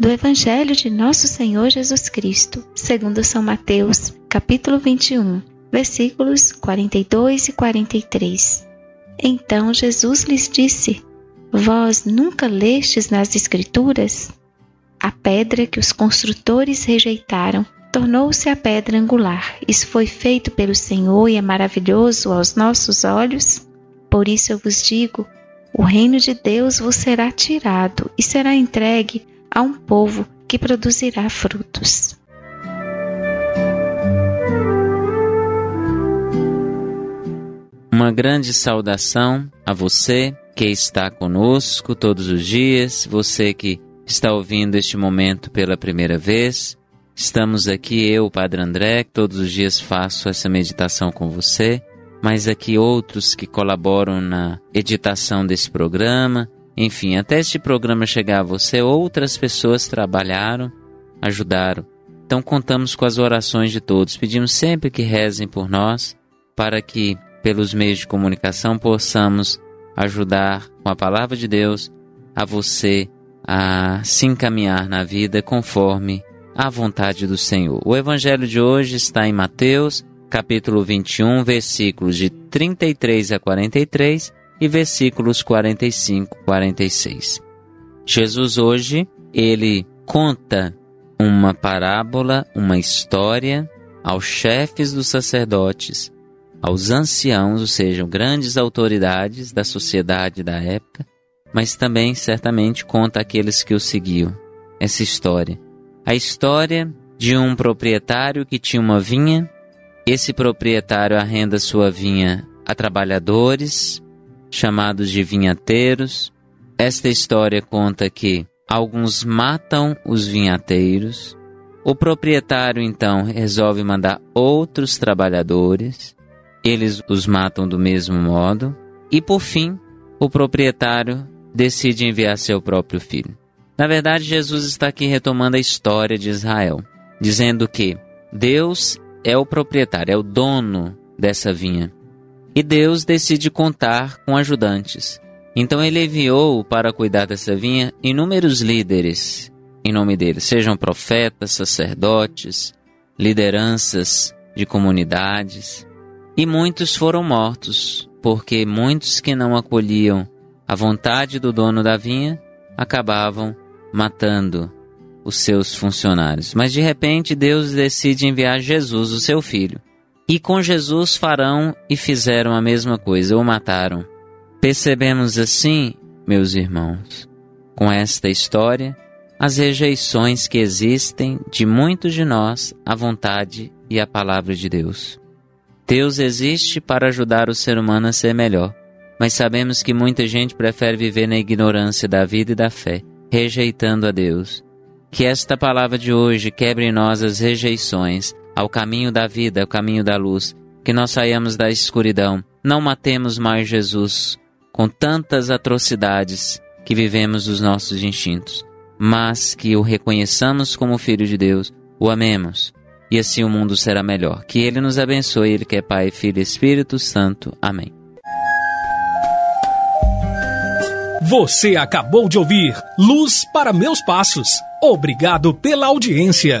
do Evangelho de Nosso Senhor Jesus Cristo, segundo São Mateus, capítulo 21, versículos 42 e 43. Então Jesus lhes disse: Vós nunca lestes nas Escrituras? A pedra que os construtores rejeitaram tornou-se a pedra angular. Isso foi feito pelo Senhor e é maravilhoso aos nossos olhos? Por isso eu vos digo: o reino de Deus vos será tirado e será entregue a um povo que produzirá frutos. Uma grande saudação a você que está conosco todos os dias, você que está ouvindo este momento pela primeira vez. Estamos aqui, eu, Padre André, que todos os dias faço essa meditação com você, mas aqui outros que colaboram na editação desse programa. Enfim, até este programa chegar a você, outras pessoas trabalharam, ajudaram. Então contamos com as orações de todos. Pedimos sempre que rezem por nós, para que pelos meios de comunicação possamos ajudar com a palavra de Deus a você a se encaminhar na vida conforme a vontade do Senhor. O evangelho de hoje está em Mateus, capítulo 21, versículos de 33 a 43 e versículos 45 a 46. Jesus hoje, ele conta uma parábola, uma história aos chefes dos sacerdotes, aos anciãos, ou seja, grandes autoridades da sociedade da época, mas também certamente conta àqueles que o seguiam. Essa história. A história de um proprietário que tinha uma vinha. Esse proprietário arrenda sua vinha a trabalhadores, chamados de vinhateiros. Esta história conta que alguns matam os vinhateiros. O proprietário então resolve mandar outros trabalhadores. Eles os matam do mesmo modo. E por fim, o proprietário decide enviar seu próprio filho. Na verdade, Jesus está aqui retomando a história de Israel, dizendo que Deus é o proprietário, é o dono dessa vinha. E Deus decide contar com ajudantes. Então ele enviou para cuidar dessa vinha inúmeros líderes em nome dele, sejam profetas, sacerdotes, lideranças de comunidades. E muitos foram mortos, porque muitos que não acolhiam a vontade do dono da vinha acabavam matando os seus funcionários. Mas de repente Deus decide enviar Jesus, o seu filho. E com Jesus farão e fizeram a mesma coisa, o mataram. Percebemos assim, meus irmãos, com esta história, as rejeições que existem de muitos de nós à vontade e à palavra de Deus. Deus existe para ajudar o ser humano a ser melhor, mas sabemos que muita gente prefere viver na ignorância da vida e da fé, rejeitando a Deus. Que esta palavra de hoje quebre em nós as rejeições ao caminho da vida, ao caminho da luz, que nós saiamos da escuridão, não matemos mais Jesus com tantas atrocidades que vivemos os nossos instintos, mas que o reconheçamos como Filho de Deus, o amemos, e assim o mundo será melhor. Que Ele nos abençoe, Ele que é Pai, Filho e Espírito Santo. Amém. Você acabou de ouvir Luz para Meus Passos. Obrigado pela audiência.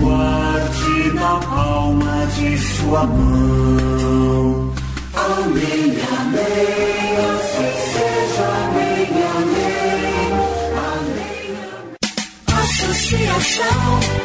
guarde na palma de sua mão. Amém, amém, assim seja, amém, amém, amém. Associação, o bom pastor.